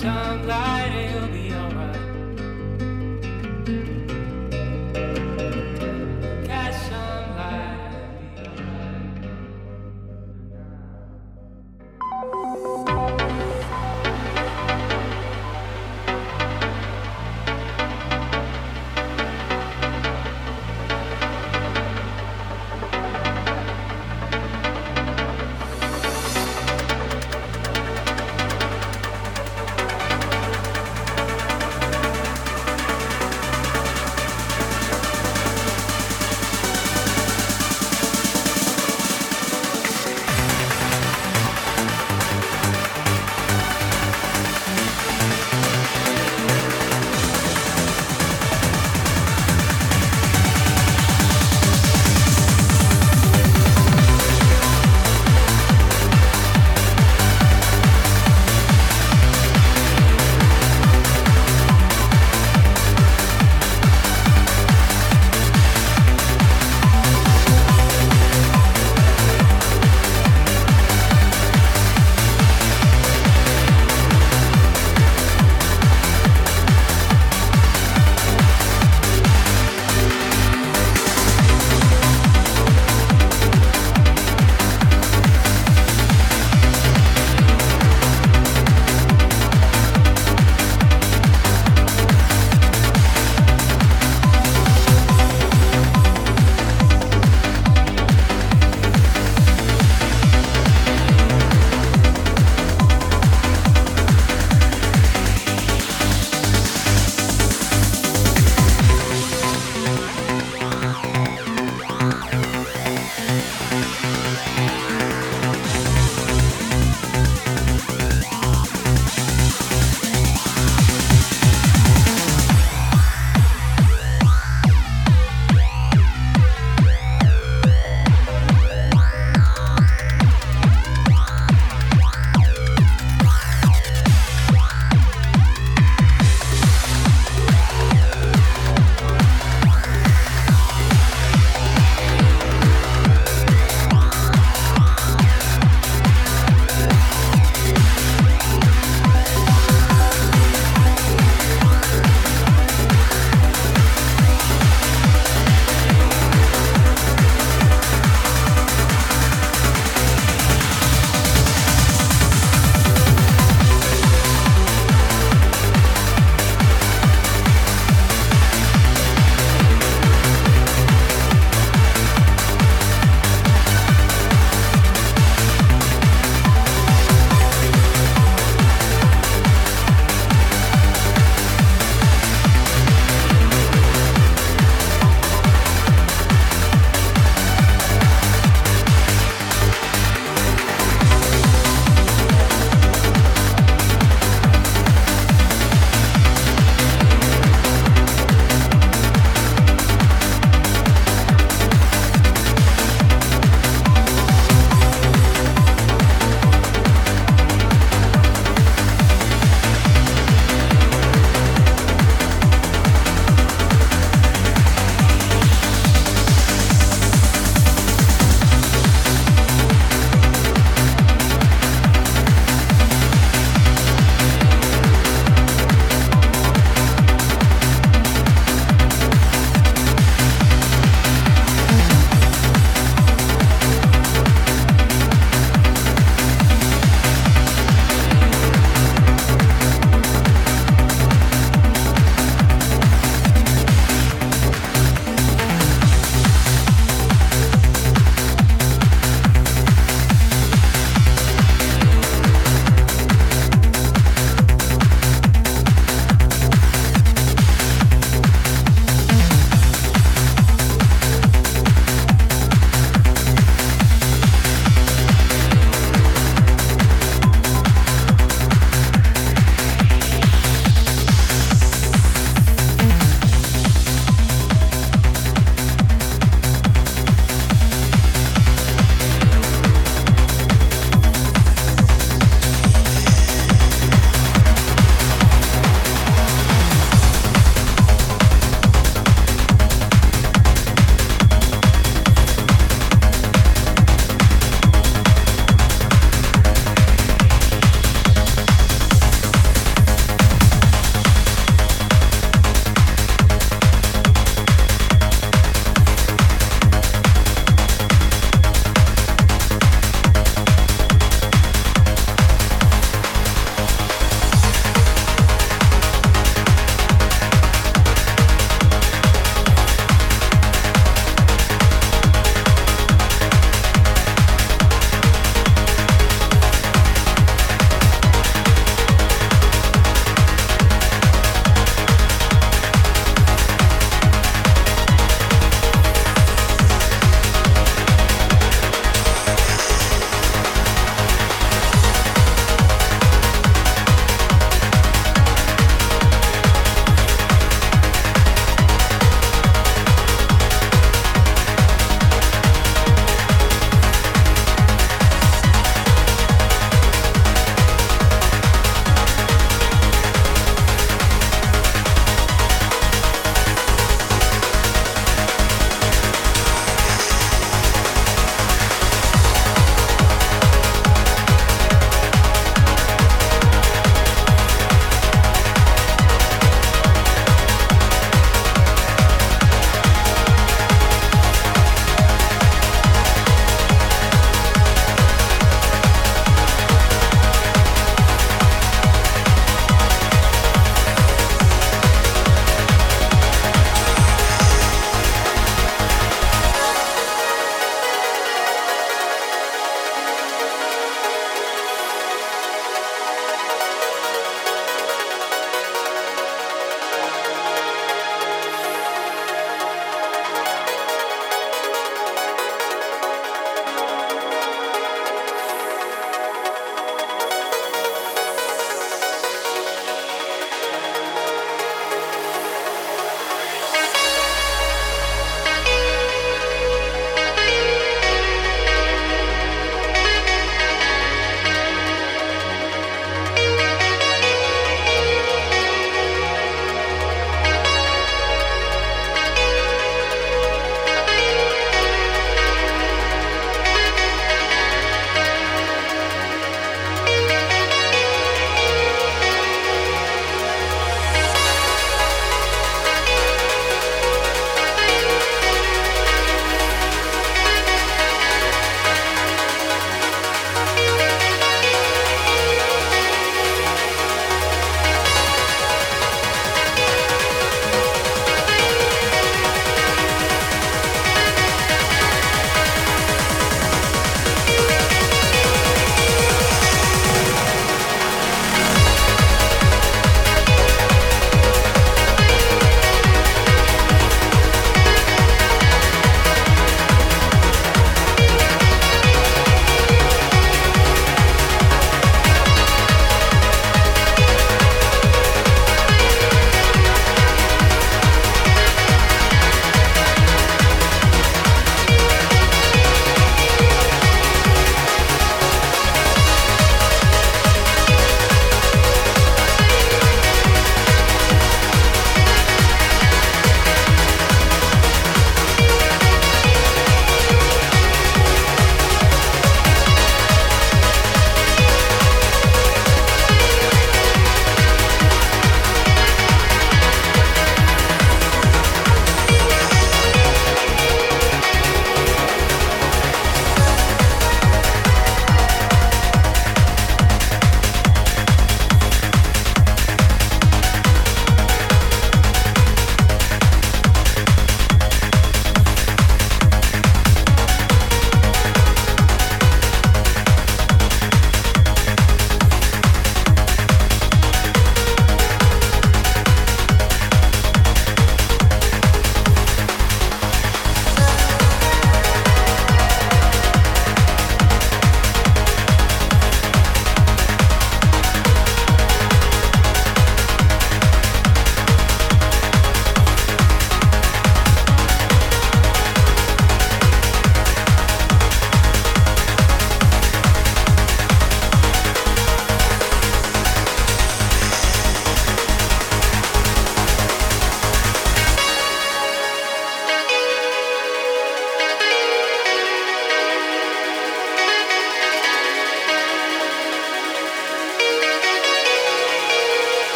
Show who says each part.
Speaker 1: sunlight.